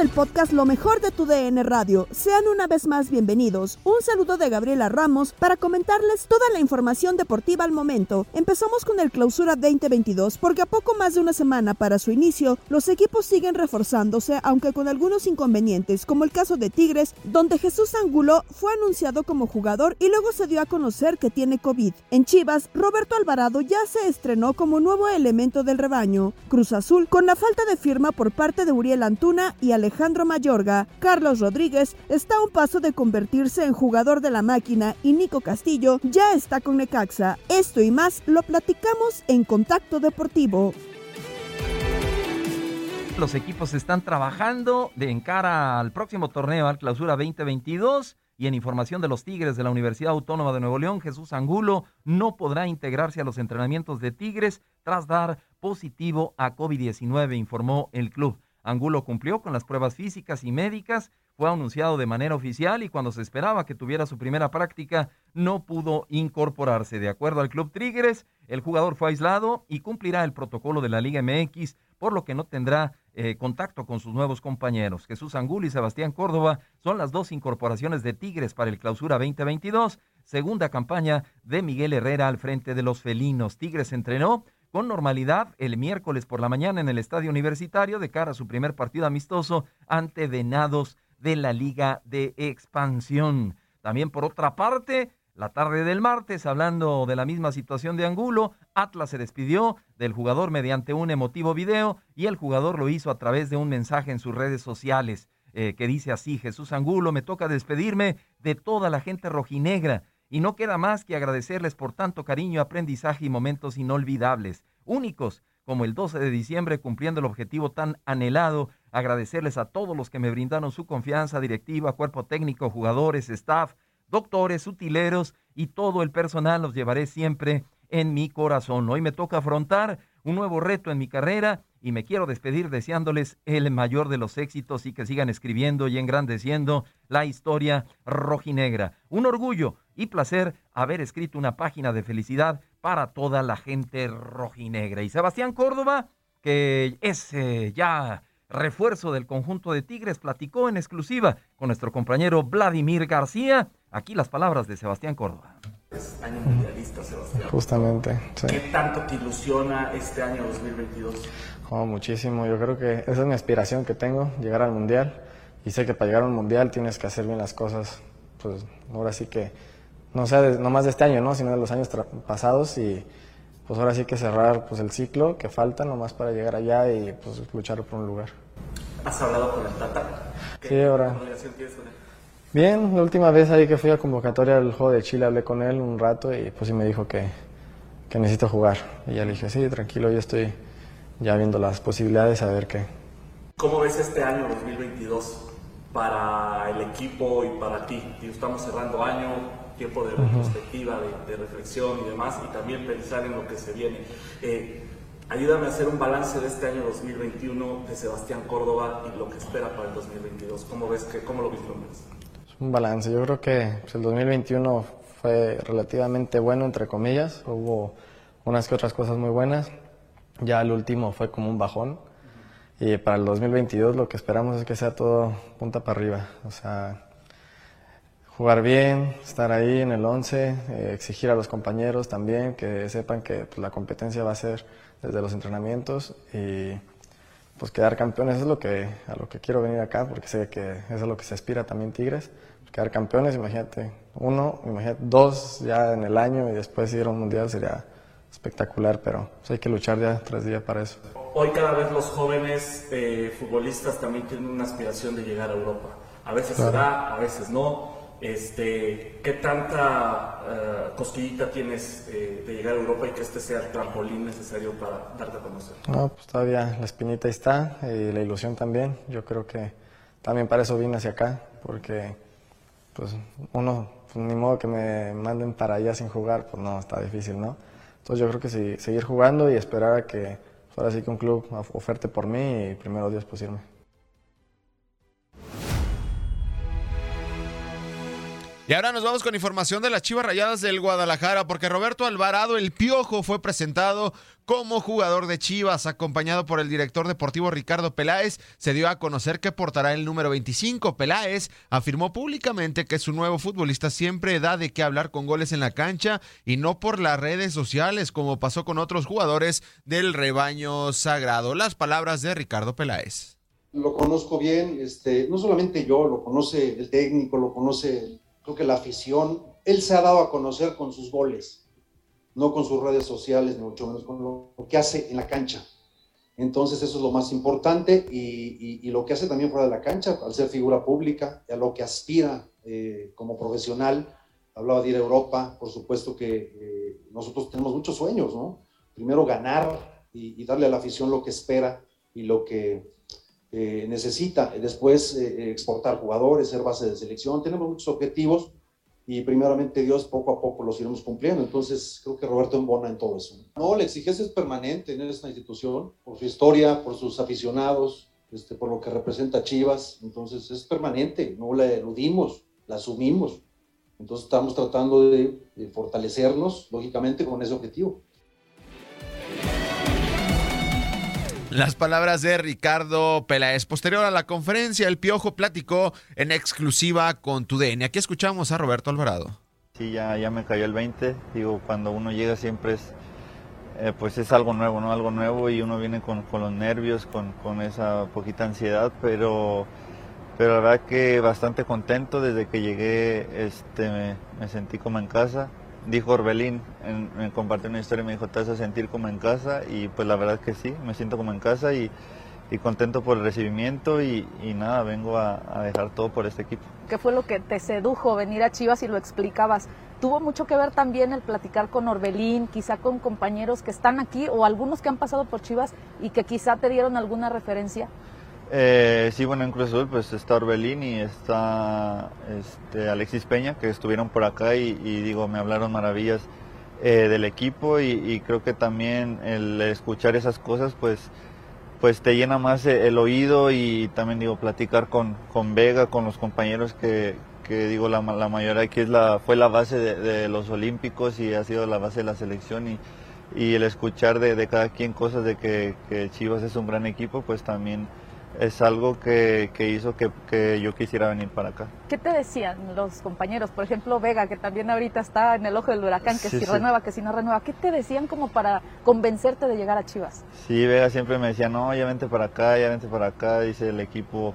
Del podcast Lo mejor de tu DN Radio, sean una vez más bienvenidos. Un saludo de Gabriela Ramos para comentarles toda la información deportiva al momento. Empezamos con el Clausura 2022 porque a poco más de una semana para su inicio, los equipos siguen reforzándose, aunque con algunos inconvenientes, como el caso de Tigres, donde Jesús Angulo fue anunciado como jugador y luego se dio a conocer que tiene COVID. En Chivas, Roberto Alvarado ya se estrenó como nuevo elemento del rebaño. Cruz Azul, con la falta de firma por parte de Uriel Antuna y Alejandro Mayorga, Carlos Rodríguez está a un paso de convertirse en jugador de la máquina y Nico Castillo ya está con Necaxa. Esto y más lo platicamos en Contacto Deportivo. Los equipos están trabajando de en cara al próximo torneo, al Clausura 2022. Y en información de los Tigres de la Universidad Autónoma de Nuevo León, Jesús Angulo no podrá integrarse a los entrenamientos de Tigres tras dar positivo a COVID-19, informó el club. Angulo cumplió con las pruebas físicas y médicas, fue anunciado de manera oficial y cuando se esperaba que tuviera su primera práctica, no pudo incorporarse. De acuerdo al Club Tigres, el jugador fue aislado y cumplirá el protocolo de la Liga MX, por lo que no tendrá eh, contacto con sus nuevos compañeros. Jesús Angulo y Sebastián Córdoba son las dos incorporaciones de Tigres para el Clausura 2022, segunda campaña de Miguel Herrera al frente de los felinos. Tigres entrenó con normalidad el miércoles por la mañana en el Estadio Universitario de cara a su primer partido amistoso ante Venados de la Liga de Expansión. También por otra parte, la tarde del martes, hablando de la misma situación de Angulo, Atlas se despidió del jugador mediante un emotivo video y el jugador lo hizo a través de un mensaje en sus redes sociales eh, que dice así, Jesús Angulo, me toca despedirme de toda la gente rojinegra y no queda más que agradecerles por tanto cariño, aprendizaje y momentos inolvidables, únicos, como el 12 de diciembre cumpliendo el objetivo tan anhelado, agradecerles a todos los que me brindaron su confianza directiva, cuerpo técnico, jugadores, staff, doctores, utileros y todo el personal los llevaré siempre en mi corazón. Hoy me toca afrontar un nuevo reto en mi carrera y me quiero despedir deseándoles el mayor de los éxitos y que sigan escribiendo y engrandeciendo la historia rojinegra. Un orgullo y placer haber escrito una página de felicidad para toda la gente rojinegra. Y Sebastián Córdoba, que es eh, ya refuerzo del conjunto de Tigres, platicó en exclusiva con nuestro compañero Vladimir García. Aquí las palabras de Sebastián Córdoba. Es año mundialista, Sebastián. Justamente, sí. ¿Qué tanto te ilusiona este año 2022? Oh, muchísimo, yo creo que esa es mi aspiración que tengo, llegar al mundial. Y sé que para llegar a un mundial tienes que hacer bien las cosas, pues ahora sí que, no sea de, no más de este año, ¿no? sino de los años pasados y pues ahora sí que cerrar pues el ciclo que falta nomás para llegar allá y pues luchar por un lugar. ¿Has hablado con el Tata? Sí, ahora. relación tienes con él? Bien, la última vez ahí que fui a convocatoria al juego de Chile hablé con él un rato y pues sí me dijo que, que necesito jugar. Y ya le dije, sí, tranquilo, yo estoy ya viendo las posibilidades a ver qué. ¿Cómo ves este año 2022 para el equipo y para ti? Estamos cerrando año, tiempo de retrospectiva, de, reflexión y demás, y también pensar en lo que se viene. Eh, ayúdame a hacer un balance de este año 2021 de Sebastián Córdoba y lo que espera para el 2022. ¿Cómo ves que, cómo lo vislumbras? Un balance. Yo creo que pues, el 2021 fue relativamente bueno, entre comillas. Hubo unas que otras cosas muy buenas. Ya el último fue como un bajón. Y para el 2022 lo que esperamos es que sea todo punta para arriba. O sea, jugar bien, estar ahí en el 11, eh, exigir a los compañeros también que sepan que pues, la competencia va a ser desde los entrenamientos y pues quedar campeones es lo que a lo que quiero venir acá porque sé que eso es lo que se aspira también Tigres quedar campeones, imagínate, uno, imagínate, dos ya en el año y después ir a un mundial sería espectacular, pero pues, hay que luchar ya tras día para eso. Hoy cada vez los jóvenes eh, futbolistas también tienen una aspiración de llegar a Europa. A veces se da, a veces no. Este, ¿Qué tanta uh, cosquillita tienes eh, de llegar a Europa y que este sea el trampolín necesario para darte a conocer? No, pues todavía la espinita está y la ilusión también. Yo creo que también para eso vine hacia acá, porque pues uno, pues, ni modo que me manden para allá sin jugar, pues no, está difícil, ¿no? Entonces yo creo que sí, seguir jugando y esperar a que pues, ahora sí que un club oferte por mí y primero Dios pues irme. Y ahora nos vamos con información de las Chivas Rayadas del Guadalajara, porque Roberto Alvarado, el Piojo, fue presentado como jugador de Chivas, acompañado por el director deportivo Ricardo Peláez. Se dio a conocer que portará el número 25. Peláez afirmó públicamente que su nuevo futbolista siempre da de qué hablar con goles en la cancha y no por las redes sociales, como pasó con otros jugadores del rebaño sagrado. Las palabras de Ricardo Peláez. Lo conozco bien, este, no solamente yo, lo conoce el técnico, lo conoce creo que la afición, él se ha dado a conocer con sus goles, no con sus redes sociales, ni mucho menos con lo que hace en la cancha. Entonces eso es lo más importante y, lo que hace también fuera de la cancha, al ser figura pública, a lo que aspira eh, como profesional. Hablaba de ir a Europa, por supuesto que eh, nosotros tenemos muchos sueños, ¿no? Primero ganar y, darle a la afición lo que espera y lo que eh, necesita después eh, exportar jugadores, ser base de selección. Tenemos muchos objetivos y primeramente Dios poco a poco los iremos cumpliendo. Entonces creo que Roberto embona en todo eso. No, la exigencia es permanente en esta institución, por su historia, por sus aficionados, este, por lo que representa Chivas. Entonces es permanente, no la eludimos, la asumimos. Entonces estamos tratando de fortalecernos, lógicamente, con ese objetivo. Las palabras de Ricardo Peláez. Posterior a la conferencia, el Piojo platicó en exclusiva con TUDN. Aquí escuchamos a Roberto Alvarado. Sí, ya, ya me cayó el 20. Digo, cuando uno llega siempre es, eh, pues es algo nuevo, ¿no? Algo nuevo y uno viene con, los nervios, con, con, esa poquita ansiedad, pero, pero la verdad que bastante contento desde que llegué, este, me, me sentí como en casa dijo Orbelín, me compartió una historia y me dijo, te vas a sentir como en casa y pues la verdad es que sí, me siento como en casa y, contento por el recibimiento y, nada, vengo a, dejar todo por este equipo. ¿Qué fue lo que te sedujo venir a Chivas y lo explicabas? ¿Tuvo mucho que ver también el platicar con Orbelín, quizá con compañeros que están aquí o algunos que han pasado por Chivas y que quizá te dieron alguna referencia? Eh, sí, bueno, en Cruz Azul pues está Orbelín y está este, Alexis Peña, que estuvieron por acá y, digo, me hablaron maravillas eh, del equipo y, creo que también el escuchar esas cosas pues, pues te llena más el oído y también digo, platicar con, con Vega, con los compañeros que, digo, la, la mayoría aquí es la, fue la base de, los Olímpicos y ha sido la base de la selección y, y el escuchar de, cada quien cosas de que Chivas es un gran equipo, pues también es algo que, que hizo que, que, yo quisiera venir para acá. ¿Qué te decían los compañeros? Por ejemplo, Vega, que también ahorita está en el ojo del huracán, que si renueva, que si no renueva. ¿Qué te decían como para convencerte de llegar a Chivas? Sí, Vega siempre me decía, no, ya vente para acá, ya vente para acá, dice el equipo,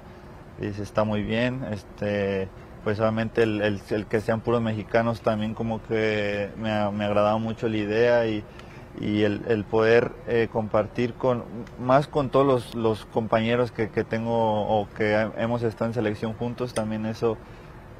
dice, está muy bien, este pues obviamente el, el, el, que sean puros mexicanos también como que me, me agradaba mucho la idea y, y el, el, poder eh, compartir con más con todos los, compañeros que, que, tengo o que hemos estado en selección juntos también eso.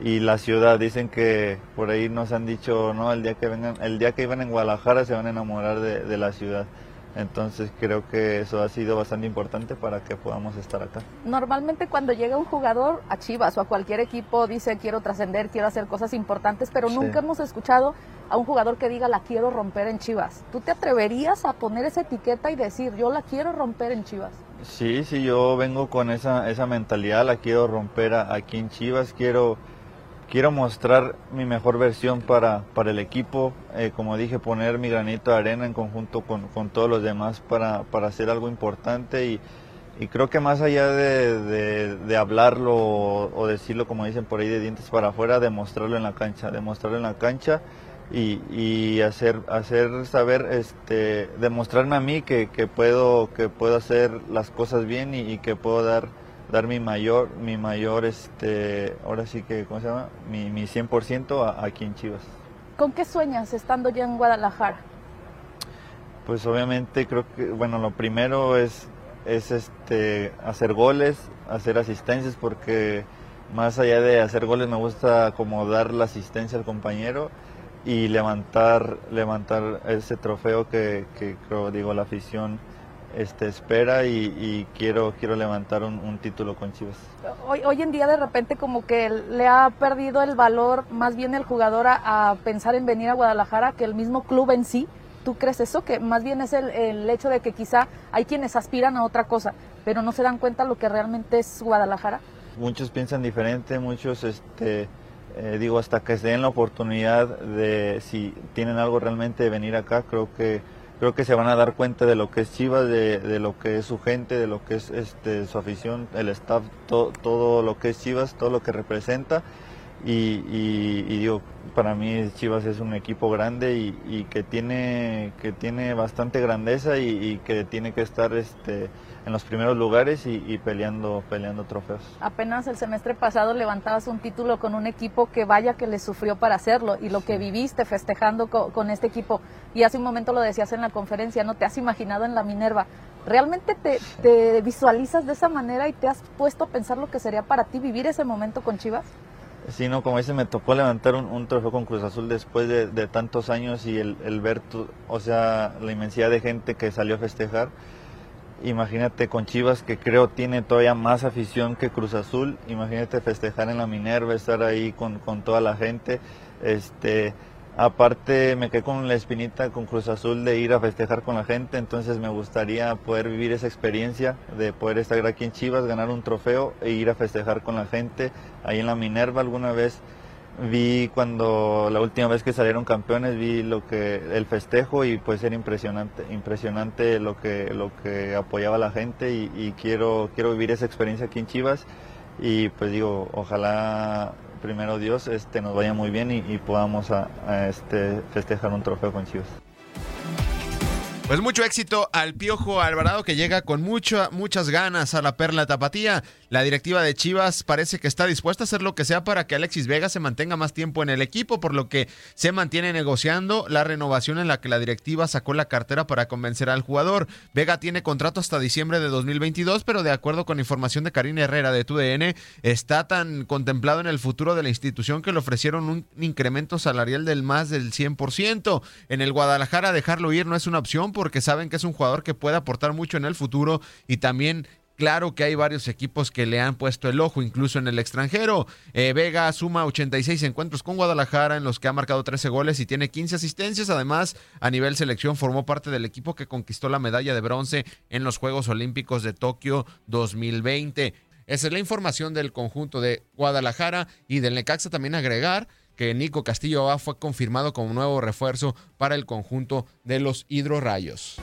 Y la ciudad dicen que por ahí nos han dicho no el día que vengan el día que iban en Guadalajara se van a enamorar de la ciudad entonces creo que eso ha sido bastante importante para que podamos estar acá. Normalmente cuando llega un jugador a Chivas o a cualquier equipo dice quiero trascender, quiero hacer cosas importantes, pero sí. nunca hemos escuchado a un jugador que diga la quiero romper en Chivas. ¿Tú te atreverías a poner esa etiqueta y decir yo la quiero romper en Chivas? Sí, sí, yo vengo con esa, esa mentalidad, la quiero romper a, aquí en Chivas, quiero quiero mostrar mi mejor versión para, para el equipo, eh, como dije, poner mi granito de arena en conjunto con, con todos los demás para, para, hacer algo importante y, y creo que más allá de, de, hablarlo o, decirlo como dicen por ahí de dientes para afuera, demostrarlo en la cancha, demostrarlo en la cancha y, y hacer, hacer saber, este, demostrarme a mí que, que, puedo, que puedo hacer las cosas bien y que puedo dar dar mi mayor, mi mayor, este, ahora sí que, ¿cómo se llama? Mi, mi 100% a, aquí en Chivas. ¿Con qué sueñas estando ya en Guadalajara? Pues obviamente creo que, bueno, lo primero es, es este, hacer goles, hacer asistencias, porque más allá de hacer goles me gusta como dar la asistencia al compañero y levantar, levantar ese trofeo que, que creo, digo, la afición este, espera y, y, quiero, quiero levantar un, un, título con Chivas. Hoy, hoy en día de repente como que le ha perdido el valor más bien el jugador a, a, pensar en venir a Guadalajara que el mismo club en sí. ¿Tú crees eso? Que más bien es el, el hecho de que quizá hay quienes aspiran a otra cosa, pero no se dan cuenta lo que realmente es Guadalajara. Muchos piensan diferente, muchos, este, eh, digo, hasta que se den la oportunidad de si tienen algo realmente de venir acá, creo que creo que se van a dar cuenta de lo que es Chivas, de, de lo que es su gente, de lo que es este, su afición, el staff, to, todo lo que es Chivas, todo lo que representa. Y, y, y, digo, para mí Chivas es un equipo grande y, y que tiene que tiene bastante grandeza y, que tiene que estar este en los primeros lugares y, peleando peleando trofeos. Apenas el semestre pasado levantabas un título con un equipo que vaya que le sufrió para hacerlo y lo que viviste festejando con, con este equipo y hace un momento lo decías en la conferencia, no te has imaginado en la Minerva. ¿Realmente te, te visualizas de esa manera y te has puesto a pensar lo que sería para ti vivir ese momento con Chivas? Sí, no, como dice, me tocó levantar un, un trofeo con Cruz Azul después de, de tantos años y el, el ver, tu, o sea, la inmensidad de gente que salió a festejar. Imagínate con Chivas, que creo tiene todavía más afición que Cruz Azul. Imagínate festejar en la Minerva, estar ahí con, con toda la gente. Este, Aparte me quedé con la espinita con Cruz Azul de ir a festejar con la gente, entonces me gustaría poder vivir esa experiencia de poder estar aquí en Chivas, ganar un trofeo e ir a festejar con la gente. Ahí en la Minerva alguna vez vi cuando la última vez que salieron campeones vi lo que el festejo y pues era impresionante, impresionante lo que lo que apoyaba la gente y, quiero quiero vivir esa experiencia aquí en Chivas y pues digo, ojalá primero Dios este, nos vaya muy bien y, podamos a, este, festejar un trofeo con Chivas. Pues mucho éxito al Piojo Alvarado que llega con mucho, muchas ganas a la Perla Tapatía. La directiva de Chivas parece que está dispuesta a hacer lo que sea para que Alexis Vega se mantenga más tiempo en el equipo, por lo que se mantiene negociando la renovación en la que la directiva sacó la cartera para convencer al jugador. Vega tiene contrato hasta diciembre de 2022, pero de acuerdo con información de Karina Herrera de TUDN, está tan contemplado en el futuro de la institución que le ofrecieron un incremento salarial del más del 100%. En el Guadalajara dejarlo ir no es una opción porque saben que es un jugador que puede aportar mucho en el futuro y también Claro que hay varios equipos que le han puesto el ojo, incluso en el extranjero. Eh, Vega suma 86 encuentros con Guadalajara, en los que ha marcado 13 goles y tiene 15 asistencias. Además, a nivel selección, formó parte del equipo que conquistó la medalla de bronce en los Juegos Olímpicos de Tokio 2020. Esa es la información del conjunto de Guadalajara y del Necaxa también agregar que Nico Castillo fue confirmado como nuevo refuerzo para el conjunto de los hidrorrayos.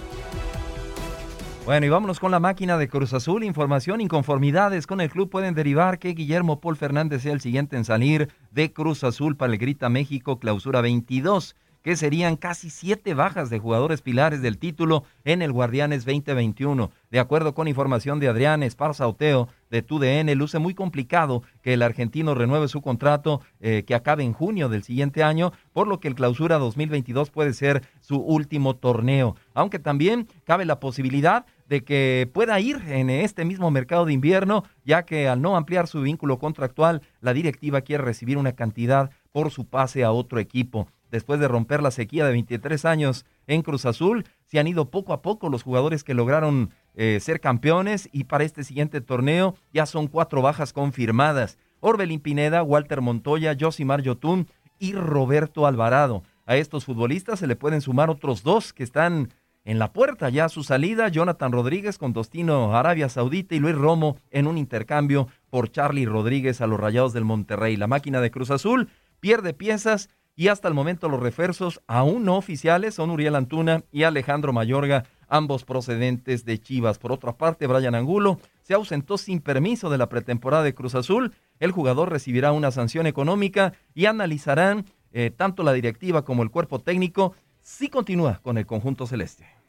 Bueno, y vámonos con la máquina de Cruz Azul. Información, inconformidades con el club pueden derivar que Guillermo Paul Fernández sea el siguiente en salir de Cruz Azul para el Grita México Clausura 22 que serían casi siete bajas de jugadores pilares del título en el Guardianes 2021. De acuerdo con información de Adrián Esparza Oteo de TUDN, luce muy complicado que el argentino renueve su contrato eh, que acabe en junio del siguiente año, por lo que el clausura 2022 puede ser su último torneo. Aunque también cabe la posibilidad de que pueda ir en este mismo mercado de invierno, ya que al no ampliar su vínculo contractual, la directiva quiere recibir una cantidad por su pase a otro equipo después de romper la sequía de 23 años en Cruz Azul. Se han ido poco a poco los jugadores que lograron eh, ser campeones y para este siguiente torneo ya son cuatro bajas confirmadas. Orbelín Pineda, Walter Montoya, Josimar Yotun y Roberto Alvarado. A estos futbolistas se le pueden sumar otros dos que están en la puerta ya a su salida, Jonathan Rodríguez con Tostino Arabia Saudita y Luis Romo en un intercambio por Charlie Rodríguez a los Rayados del Monterrey. La máquina de Cruz Azul pierde piezas y hasta el momento los refuerzos aún no oficiales son Uriel Antuna y Alejandro Mayorga, ambos procedentes de Chivas. Por otra parte, Brian Angulo se ausentó sin permiso de la pretemporada de Cruz Azul. El jugador recibirá una sanción económica y analizarán eh, tanto la directiva como el cuerpo técnico si continúa con el conjunto celeste.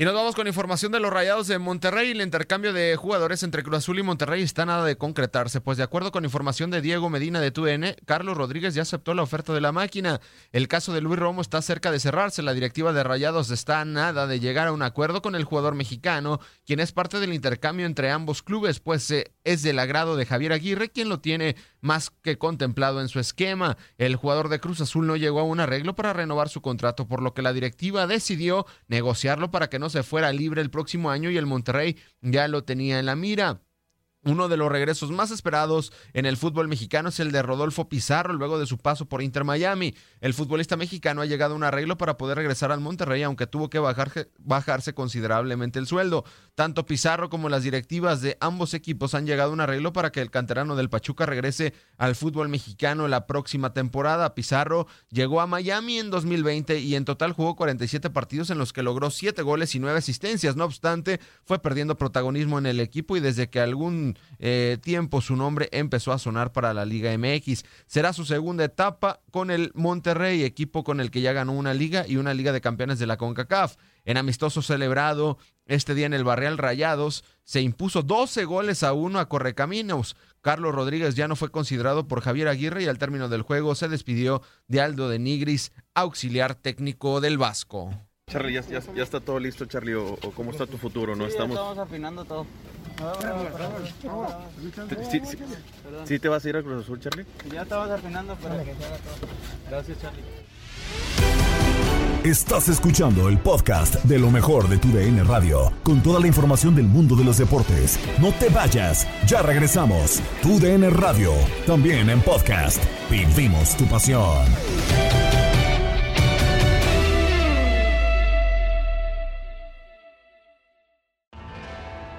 Y nos vamos con información de los Rayados de Monterrey. El intercambio de jugadores entre Cruz Azul y Monterrey está nada de concretarse, pues de acuerdo con información de Diego Medina de TUN, Carlos Rodríguez ya aceptó la oferta de la máquina. El caso de Luis Romo está cerca de cerrarse. La directiva de Rayados está nada de llegar a un acuerdo con el jugador mexicano, quien es parte del intercambio entre ambos clubes, pues eh, es del agrado de Javier Aguirre, quien lo tiene más que contemplado en su esquema. El jugador de Cruz Azul no llegó a un arreglo para renovar su contrato, por lo que la directiva decidió negociarlo para que no se fuera libre el próximo año y el Monterrey ya lo tenía en la mira. Uno de los regresos más esperados en el fútbol mexicano es el de Rodolfo Pizarro luego de su paso por Inter Miami. El futbolista mexicano ha llegado a un arreglo para poder regresar al Monterrey, aunque tuvo que bajarse considerablemente el sueldo. Tanto Pizarro como las directivas de ambos equipos han llegado a un arreglo para que el canterano del Pachuca regrese al fútbol mexicano la próxima temporada. Pizarro llegó a Miami en 2020 y en total jugó 47 partidos en los que logró 7 goles y 9 asistencias. No obstante, fue perdiendo protagonismo en el equipo y desde que algún eh, tiempo su nombre empezó a sonar para la Liga MX. Será su segunda etapa con el Monterrey, equipo con el que ya ganó una liga y una liga de campeones de la CONCACAF. En amistoso celebrado este día en el Barrial Rayados, se impuso 12 goles a uno a Correcaminos. Carlos Rodríguez ya no fue considerado por Javier Aguirre y al término del juego se despidió de Aldo de Nigris, auxiliar técnico del Vasco. Charlie, ya, está todo listo, Charlie, o, cómo está tu futuro, ¿no? estamos... estamos afinando todo. ¿Sí, te vas a ir a Cruz Azul, Charlie? Ya estamos afinando para que se haga todo. Gracias, Charlie. Estás escuchando el podcast de lo mejor de tu DN Radio, con toda la información del mundo de los deportes. No te vayas, ya regresamos. Tu DN Radio, también en podcast. Vivimos tu pasión.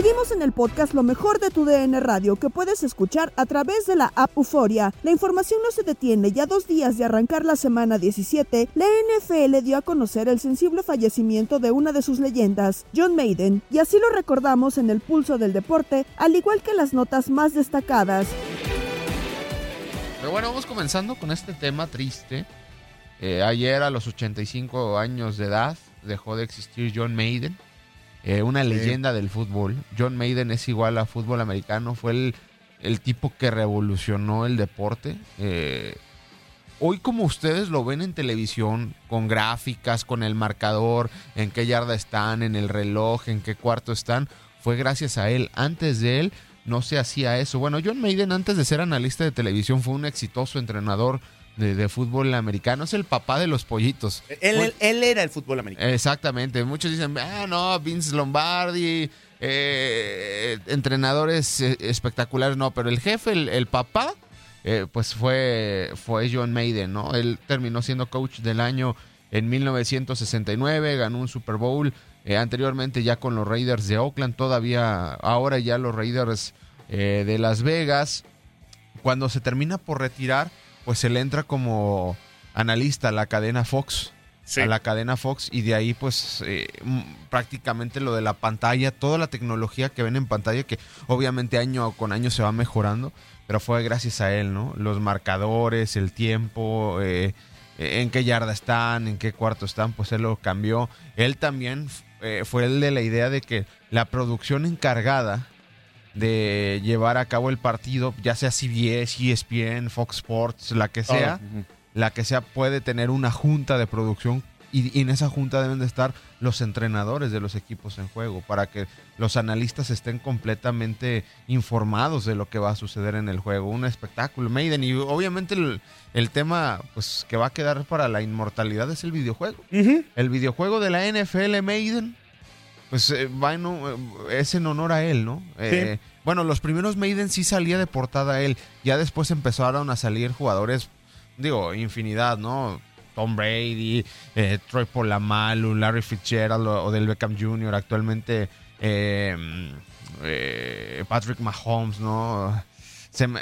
Seguimos en el podcast Lo mejor de tu DN Radio que puedes escuchar a través de la app Euforia. La información no se detiene. Ya dos días de arrancar la semana 17, la NFL dio a conocer el sensible fallecimiento de una de sus leyendas, John Maiden, y así lo recordamos en el pulso del deporte, al igual que las notas más destacadas. Pero bueno, vamos comenzando con este tema triste. Eh, ayer a los 85 años de edad dejó de existir John Maiden eh, una leyenda del fútbol. John Maiden es igual a fútbol americano, fue el, tipo que revolucionó el deporte. Eh, hoy como ustedes lo ven en televisión, con gráficas, con el marcador, en qué yarda están, en el reloj, en qué cuarto están, fue gracias a él. Antes de él no se hacía eso. Bueno, John Maiden antes de ser analista de televisión fue un exitoso entrenador de, de fútbol americano. Es el papá de los pollitos. Él, él- él era el fútbol americano. Exactamente. Muchos dicen, ah, no, Vince Lombardi, eh, entrenadores eh, espectaculares. No, pero el jefe, el, el papá, eh, pues fue, fue John Maiden, ¿no? Él terminó siendo coach del año en 1969, ganó un Super Bowl. eh, anteriormente ya con los Raiders de Oakland, todavía ahora ya los Raiders eh, de Las Vegas. Cuando se termina por retirar, pues se le entra como analista a la cadena Fox. A la cadena Fox y de ahí pues eh, prácticamente lo de la pantalla, toda la tecnología que ven en pantalla que obviamente año con año se va mejorando, pero fue gracias a él, ¿no? Los marcadores, el tiempo, eh, en qué yarda están, en qué cuarto están, pues él lo cambió. Él también eh, fue el de la idea de que la producción encargada de llevar a cabo el partido, ya sea CBS, ESPN, Fox Sports, la que sea, la que sea puede tener una junta de producción y, y en esa junta deben de estar los entrenadores de los equipos en juego para que los analistas estén completamente informados de lo que va a suceder en el juego. Un espectáculo, Maiden. Y obviamente el, el tema pues que va a quedar para la inmortalidad es el videojuego. El videojuego de la NFL Maiden pues eh, va en un- eh, es en honor a él, ¿no? Eh, Bueno, los primeros Maiden sí salía de portada él. Ya después empezaron a salir jugadores, digo, infinidad, ¿no? Tom Brady, eh, Troy Polamalu, Larry Fitzgerald o, del Beckham Jr. Actualmente eh, eh, Patrick Mahomes, ¿no?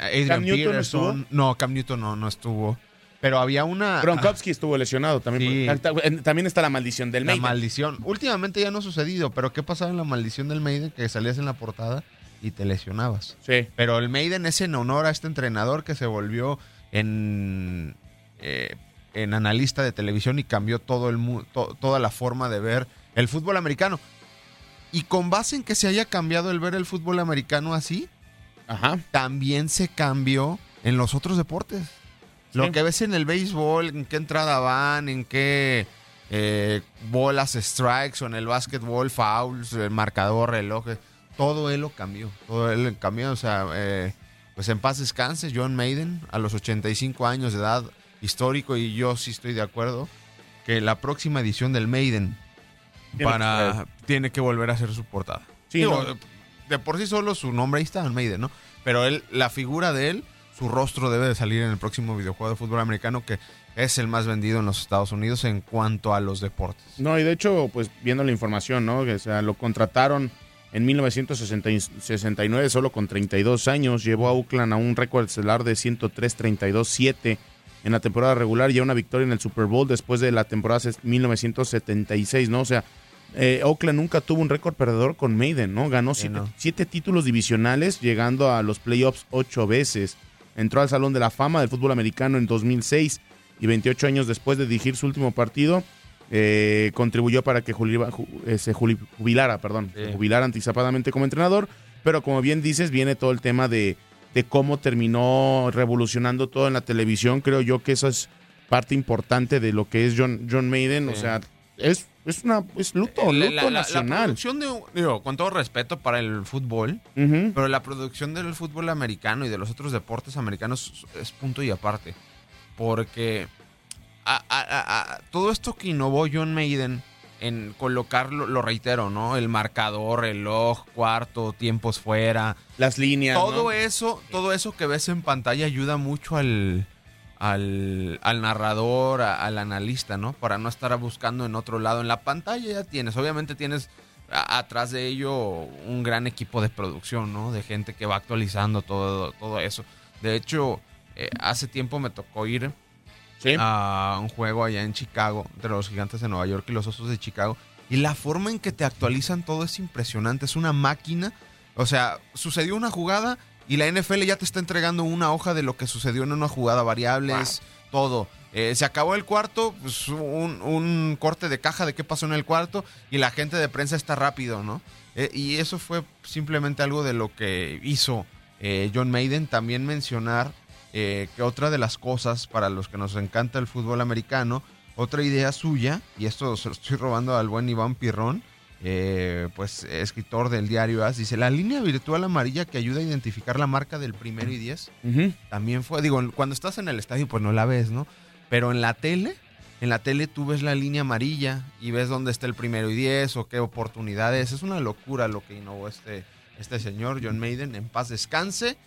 Adrian ¿Cam Newton no Peterson. No, Cam Newton no, no estuvo. Pero había una... Gronkowski estuvo lesionado también. También está la maldición del La Maiden. maldición. Últimamente ya no ha sucedido, pero ¿qué pasaba en la maldición del Maiden? Que salías en la portada y te lesionabas. Sí. Pero el Maiden es en honor a este entrenador que se volvió en, eh, en analista de televisión y cambió todo el mu- to- toda la forma de ver el fútbol americano. Y con base en que se haya cambiado el ver el fútbol americano así, también se cambió en los otros deportes. Lo Sí. que ves en el béisbol, en qué entrada van, en qué eh, bolas, strikes, o en el básquetbol, fouls, el marcador, relojes, todo él lo cambió. Todo él lo cambió. O sea, eh, pues en paz descanse, John Maiden, a los 85 años de edad, histórico, y yo sí estoy de acuerdo, que la próxima edición del Maiden Tiene para, tiene que volver a hacer su portada. Sí, Digo, no. de por sí solo su nombre ahí está, Maiden, ¿no? Pero él, la figura de él, su rostro debe de salir en el próximo videojuego de fútbol americano que es el más vendido en los Estados Unidos en cuanto a los deportes. No, y de hecho, pues viendo la información, ¿no? Que, O sea, lo contrataron en 1969 solo con 32 años. Llevó a Oakland a un récord estelar de 103-32-7 en la temporada regular y a una victoria en el Super Bowl después de la temporada ses- 1976, ¿no? O sea, eh, Oakland nunca tuvo un récord perdedor con Maiden, ¿no? Ganó Sí, siete, no. siete títulos divisionales, llegando a los playoffs ocho veces. Entró al Salón de la Fama del fútbol americano en 2006 y 28 años después de dirigir su último partido, eh, contribuyó para que ju- eh, se jubilara, perdón, se jubilara anticipadamente como entrenador. Pero como bien dices, viene todo el tema de, de cómo terminó revolucionando todo en la televisión. Creo yo que eso es parte importante de lo que es John, John Maiden. O sea, es, es una es luto, La- luto la- la- la nacional. producción de, un- digo, con todo respeto para el fútbol, pero la producción del fútbol americano y de los otros deportes americanos es punto y aparte. Porque a- a- a- a- todo esto que innovó John Maiden en colocarlo, lo reitero, ¿no? El marcador, reloj, cuarto, tiempos fuera. Las líneas. Todo ¿no? eso, todo eso que ves en pantalla ayuda mucho al, al, al narrador, a- al analista, ¿no? Para no estar buscando en otro lado. En la pantalla ya tienes, obviamente tienes a- atrás de ello un gran equipo de producción, ¿no? De gente que va actualizando todo, todo eso. De hecho, eh, hace tiempo me tocó ir a un juego allá en Chicago, entre los gigantes de Nueva York y los osos de Chicago. Y la forma en que te actualizan todo es impresionante. Es una máquina. O sea, sucedió una jugada y la NFL ya te está entregando una hoja de lo que sucedió en una jugada, variables, todo. Eh, se acabó el cuarto, pues un, un corte de caja de qué pasó en el cuarto y la gente de prensa está rápido, ¿no? Eh, y eso fue simplemente algo de lo que hizo eh, John Maiden. También mencionar que otra de las cosas para los que nos encanta el fútbol americano, otra idea suya, y esto se lo estoy robando al buen Iván Pirrón, eh, pues escritor del diario AS, dice, la línea virtual amarilla que ayuda a identificar la marca del primero y diez, también fue, digo, cuando estás en el estadio pues no la ves, ¿no? Pero en la tele, en la tele tú ves la línea amarilla y ves dónde está el primero y diez o qué oportunidades. Es una locura lo que innovó este, este señor, John Maiden, en paz descanse.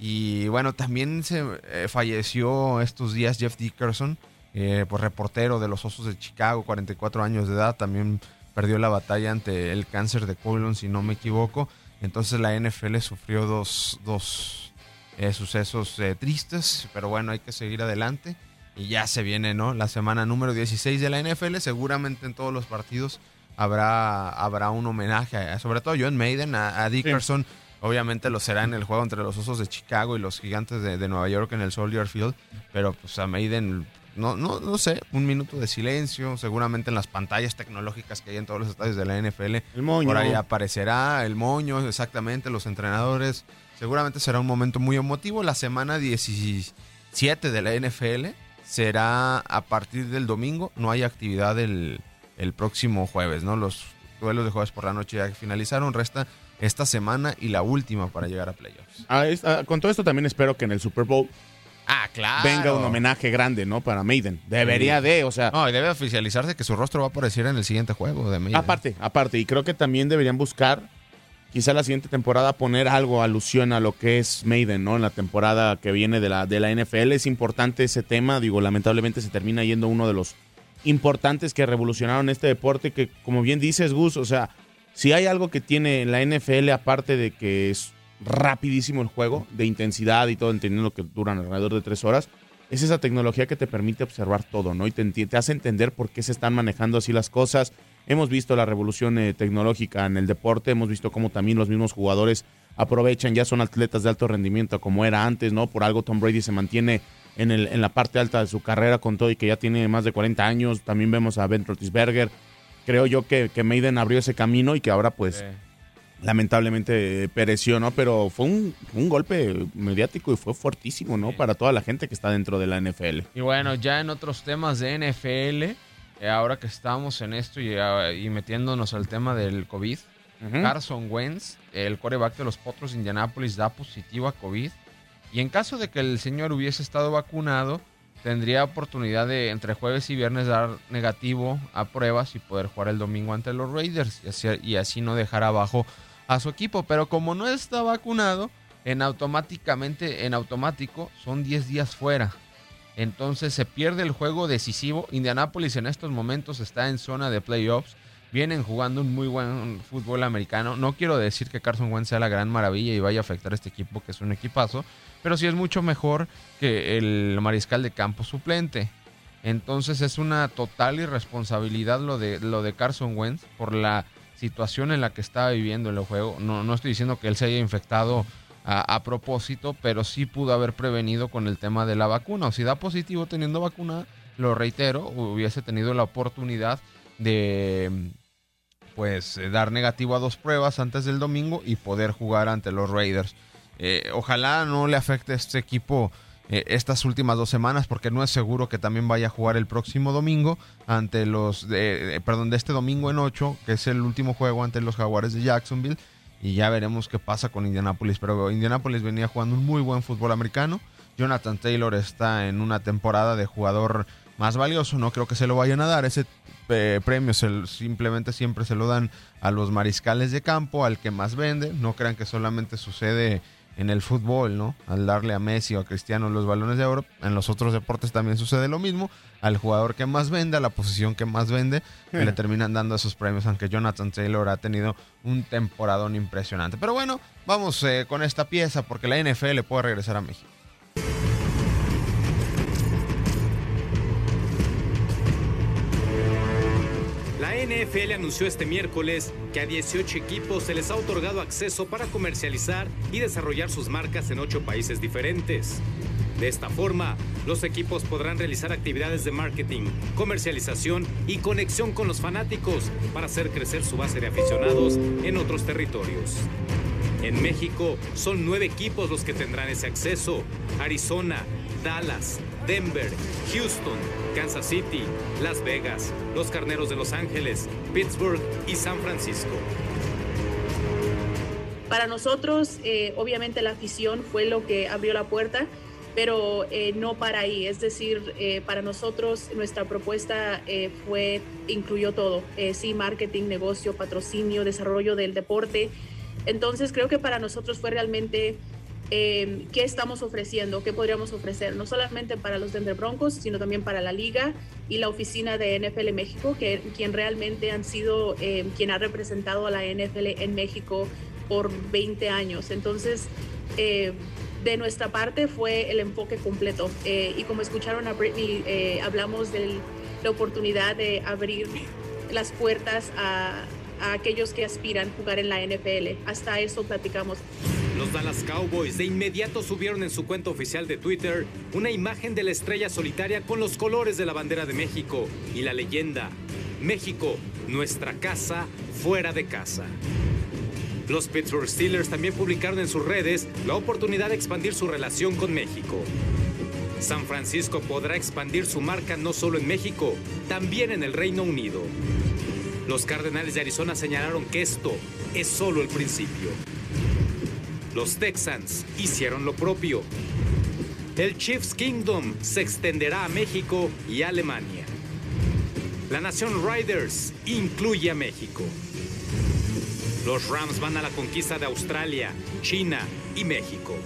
Y bueno, también se eh, falleció estos días Jeff Dickerson, eh, pues reportero de los Osos de Chicago, 44 años de edad, también perdió la batalla ante el cáncer de colon, si no me equivoco. Entonces la NFL sufrió dos, dos eh, sucesos eh, tristes, pero bueno, hay que seguir adelante. Y ya se viene, ¿no? La semana número 16 de la NFL. Seguramente en todos los partidos habrá, habrá un homenaje, sobre todo John Maiden, a, Dickerson. Obviamente lo será en el juego entre los Osos de Chicago y los Gigantes de, de Nueva York en el Soldier Field. Pero pues a Maiden no, no, no sé, un minuto de silencio, seguramente en las pantallas tecnológicas que hay en todos los estadios de la NFL. El moño. Por ahí aparecerá el moño, exactamente, los entrenadores. Seguramente será un momento muy emotivo. La semana 17 de la NFL será a partir del domingo. No hay actividad el, el próximo jueves, ¿no? Los duelos de jueves por la noche ya finalizaron. Resta esta semana y la última para llegar a playoffs. Ah, con todo esto también espero que en el Super Bowl Ah, claro. venga un homenaje grande, ¿no? Para Maiden. Debería de, o sea. No, y debe oficializarse que su rostro va a aparecer en el siguiente juego de Maiden. Aparte, aparte. Y creo que también deberían buscar, quizá la siguiente temporada, poner algo, alusión a lo que es Maiden, ¿no? En la temporada que viene de la, de la NFL. Es importante ese tema. Digo, lamentablemente se termina yendo uno de los importantes que revolucionaron este deporte. Que, como bien dices, Gus, o sea, si hay algo que tiene la NFL, aparte de que es rapidísimo el juego, de intensidad y todo, entendiendo que duran alrededor de tres horas, es esa tecnología que te permite observar todo, ¿no? Y te, te hace entender por qué se están manejando así las cosas. Hemos visto la revolución eh, tecnológica en el deporte, hemos visto cómo también los mismos jugadores aprovechan, ya son atletas de alto rendimiento como era antes, ¿no? Por algo Tom Brady se mantiene en, el, en la parte alta de su carrera con todo y que ya tiene más de 40 años. También vemos a Ben Roethlisberger. Creo yo que, que Maiden abrió ese camino y que ahora pues lamentablemente pereció, ¿no? Pero fue un, un, golpe mediático y fue fortísimo, ¿no? Para toda la gente que está dentro de la NFL. Y bueno, ya en otros temas de NFL, eh, ahora que estamos en esto y, y, metiéndonos al tema del COVID, uh -huh. Carson Wentz, el coreback de los Potros de Indianapolis, da positivo a COVID. Y en caso de que el señor hubiese estado vacunado, tendría oportunidad de entre jueves y viernes dar negativo a pruebas y poder jugar el domingo ante los Raiders y así, y así no dejar abajo a su equipo, pero como no está vacunado, en automáticamente, en automático, son 10 días fuera. Entonces se pierde el juego decisivo. Indianapolis en estos momentos está en zona de playoffs. Vienen jugando un muy buen fútbol americano. No quiero decir que Carson Wentz sea la gran maravilla y vaya a afectar a este equipo, que es un equipazo, pero sí es mucho mejor que el mariscal de campo suplente. Entonces es una total irresponsabilidad lo de, lo de Carson Wentz por la situación en la que estaba viviendo el juego. No, no estoy diciendo que él se haya infectado a, propósito, pero sí pudo haber prevenido con el tema de la vacuna. O si da positivo teniendo vacuna, lo reitero, hubiese tenido la oportunidad de pues dar negativo a dos pruebas antes del domingo y poder jugar ante los Raiders. Eh, ojalá no le afecte a este equipo eh, estas últimas dos semanas porque no es seguro que también vaya a jugar el próximo domingo ante los perdón de este domingo en 8 que es el último juego ante los Jaguares de Jacksonville y ya veremos qué pasa con Indianapolis. Pero Indianapolis venía jugando un muy buen fútbol americano. Jonathan Taylor está en una temporada de jugador más valioso no creo que se lo vayan a dar. Ese eh, premio se, simplemente siempre se lo dan a los mariscales de campo al que más vende. No crean que solamente sucede en el fútbol, ¿no? Al darle a Messi o a Cristiano los balones de oro, en los otros deportes también sucede lo mismo. Al jugador que más vende, a la posición que más vende, que le terminan dando esos premios, aunque Jonathan Taylor ha tenido un temporadón impresionante. Pero bueno, vamos eh, con esta pieza porque la NFL puede regresar a México. NFL anunció este miércoles que a 18 equipos se les ha otorgado acceso para comercializar y desarrollar sus marcas en ocho países diferentes. De esta forma, los equipos podrán realizar actividades de marketing, comercialización y conexión con los fanáticos para hacer crecer su base de aficionados en otros territorios. En México son nueve equipos los que tendrán ese acceso. Arizona, Dallas, Denver, Houston, Kansas City, Las Vegas, los Carneros de Los Ángeles, Pittsburgh y San Francisco. Para nosotros, eh, obviamente la afición fue lo que abrió la puerta, pero eh, no para ahí. Es decir, eh, para nosotros nuestra propuesta fue incluyó todo, sí, marketing, negocio, patrocinio, desarrollo del deporte. Entonces creo que para nosotros fue realmente qué estamos ofreciendo, qué podríamos ofrecer, no solamente para los Denver Broncos, sino también para la liga y la oficina de NFL México, que quien realmente han sido quien ha representado a la NFL en México por 20 años. Entonces, eh, de nuestra parte fue el enfoque completo. Eh, y como escucharon a Britney, eh, hablamos de la oportunidad de abrir las puertas a, a aquellos que aspiran a jugar en la NFL. Hasta eso platicamos. Los Dallas Cowboys de inmediato subieron en su cuenta oficial de Twitter una imagen de la estrella solitaria con los colores de la bandera de México y la leyenda, México, nuestra casa fuera de casa. Los Pittsburgh Steelers también publicaron en sus redes la oportunidad de expandir su relación con México. San Francisco podrá expandir su marca no solo en México, también en el Reino Unido. Los Cardenales de Arizona señalaron que esto es solo el principio. Los Texans hicieron lo propio. El Chiefs Kingdom se extenderá a México y Alemania. La nación Riders incluye a México. Los Rams van a la conquista de Australia, China y México.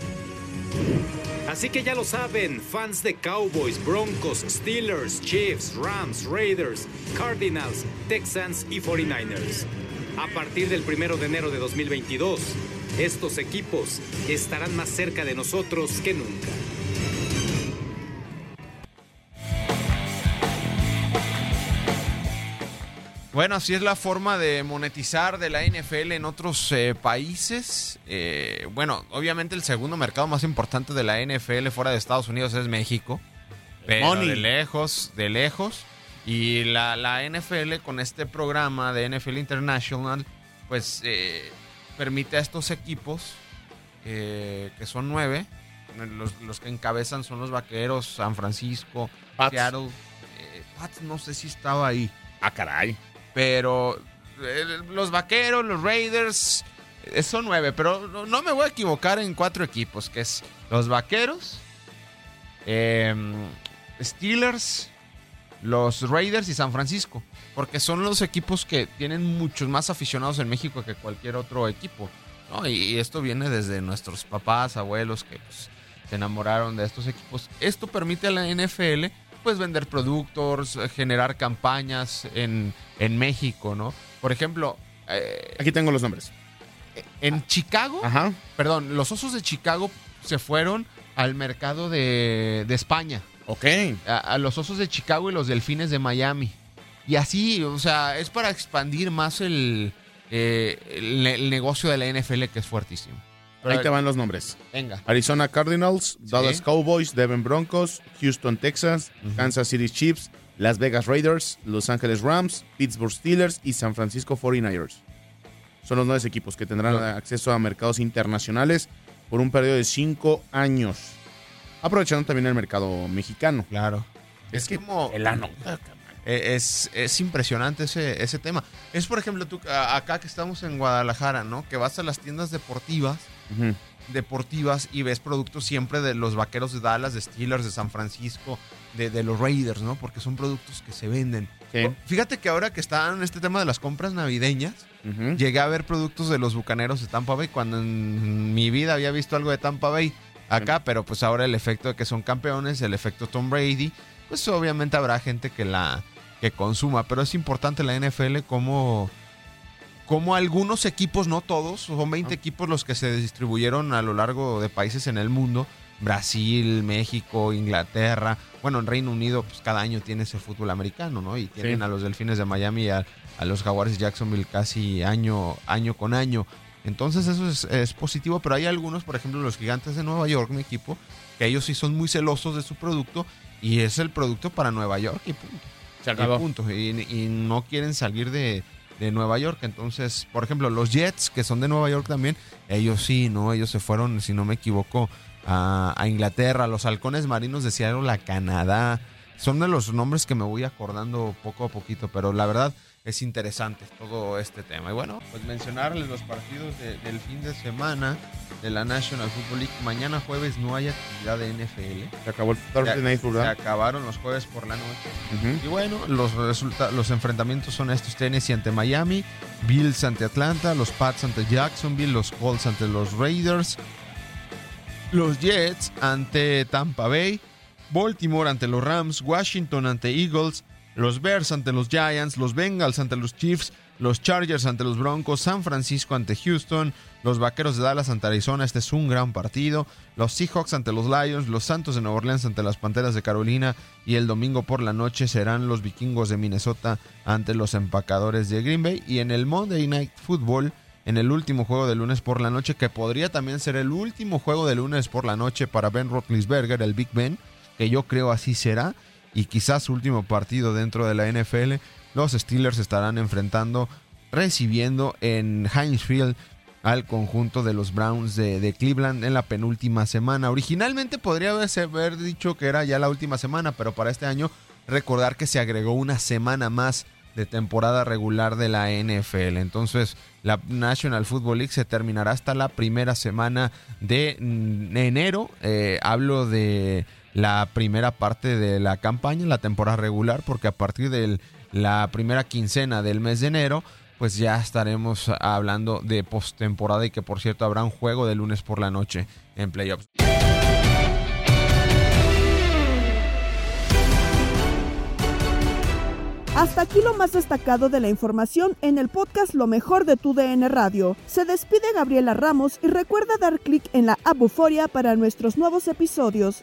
Así que ya lo saben, fans de Cowboys, Broncos, Steelers, Chiefs, Rams, Raiders, Cardinals, Texans y 49ers. A partir del 1 de enero de 2022, estos equipos estarán más cerca de nosotros que nunca. Bueno, así es la forma de monetizar de la NFL en otros eh, países. Eh, bueno, obviamente el segundo mercado más importante de la NFL fuera de Estados Unidos es México. Pero de lejos, de lejos. Y la, la, NFL con este programa de NFL International, pues eh, permite a estos equipos, que son nueve, los, los, que encabezan son los Vaqueros, San Francisco, Seattle. Pats no sé si estaba ahí. Ah, caray. Pero eh, los vaqueros, los Raiders, eh, son nueve, pero no, me voy a equivocar en cuatro equipos, que es los vaqueros, em, Steelers, los Raiders y San Francisco. Porque son los equipos que tienen muchos más aficionados en México que cualquier otro equipo. Y, esto viene desde nuestros papás, abuelos que pues, se enamoraron de estos equipos. Esto permite a la NFL pues vender productos, generar campañas en, en México, ¿no? Por ejemplo... Eh, Aquí tengo los nombres. En Chicago, perdón, los Osos de Chicago se fueron al mercado de, España. Ok. A, los Osos de Chicago y los Delfines de Miami. Y así, o sea, es para expandir más el, eh, el negocio de la NFL que es fuertísimo. Ahí te van los nombres. Venga. Arizona Cardinals, Dallas Cowboys, Devon Broncos, Houston Texas, Kansas City Chiefs, Las Vegas Raiders, Los Ángeles Rams, Pittsburgh Steelers y San Francisco 49ers. Son los nueve equipos que tendrán acceso a mercados internacionales por un periodo de cinco años. Aprovechando también el mercado mexicano. Claro. Es, que como el ano. Eh, es, es, impresionante ese, ese tema. Es, por ejemplo, tú, acá que estamos en Guadalajara, ¿no? Que vas a las tiendas deportivas deportivas y ves productos siempre de los vaqueros de Dallas, de Steelers, de San Francisco, de, los Raiders, ¿no? Porque son productos que se venden. Fíjate que ahora que están en este tema de las compras navideñas, llegué a ver productos de los bucaneros de Tampa Bay cuando en mi vida había visto algo de Tampa Bay acá, pero pues ahora el efecto de que son campeones, el efecto Tom Brady, pues obviamente habrá gente que la que consuma, pero es importante la NFL como como algunos equipos, no todos, son 20 equipos los que se distribuyeron a lo largo de países en el mundo, Brasil, México, Inglaterra, bueno, en Reino Unido pues cada año tiene ese fútbol americano, ¿no? Y tienen a los Delfines de Miami y a, los Jaguares de Jacksonville casi año, año con año. Entonces eso es, positivo, pero hay algunos, por ejemplo, los Gigantes de Nueva York, mi equipo, que ellos sí son muy celosos de su producto y es el producto para Nueva York y punto. Se acabó. y no quieren salir de, de Nueva York. Entonces, por ejemplo, los Jets, que son de Nueva York también, ellos sí, ¿no? Ellos se fueron, si no me equivoco, a, Inglaterra, los halcones marinos de Seattle, a Canadá. Son de los nombres que me voy acordando poco a poquito, pero la verdad es interesante todo este tema. Y bueno, pues mencionarles los partidos de- del fin de semana de la National Football League. Mañana jueves no hay actividad de NFL. Se acabó el Thursday Night Se acabaron los jueves por la noche. Y bueno, los, los enfrentamientos son estos: Tennessee ante Miami, Bills ante Atlanta, los Pats ante Jacksonville, los Colts ante los Raiders, los Jets ante Tampa Bay, Baltimore ante los Rams, Washington ante Eagles, los Bears ante los Giants, los Bengals ante los Chiefs, los Chargers ante los Broncos, San Francisco ante Houston, los Vaqueros de Dallas ante Arizona, este es un gran partido, los Seahawks ante los Lions, los Santos de Nueva Orleans ante las Panteras de Carolina y el domingo por la noche serán los Vikingos de Minnesota ante los Empacadores de Green Bay. Y en el Monday Night Football en el último juego de lunes por la noche, que podría también ser el último juego de lunes por la noche para Ben Roethlisberger, el Big Ben, que yo creo así será, y quizás último partido dentro de la NFL, los Steelers estarán enfrentando, recibiendo en Heinz Field al conjunto de los Browns de, Cleveland en la penúltima semana. Originalmente podría haberse haber dicho que era ya la última semana, pero para este año recordar que se agregó una semana más de temporada regular de la NFL. Entonces, la National Football League se terminará hasta la primera semana de enero. Eh, hablo de la primera parte de la campaña, la temporada regular, porque a partir de la primera quincena del mes de enero, pues ya estaremos hablando de postemporada y que por cierto habrá un juego de lunes por la noche en playoffs. Hasta aquí lo más destacado de la información en el podcast Lo mejor de tu DN Radio. Se despide Gabriela Ramos y recuerda dar clic en la app Euforia para nuestros nuevos episodios.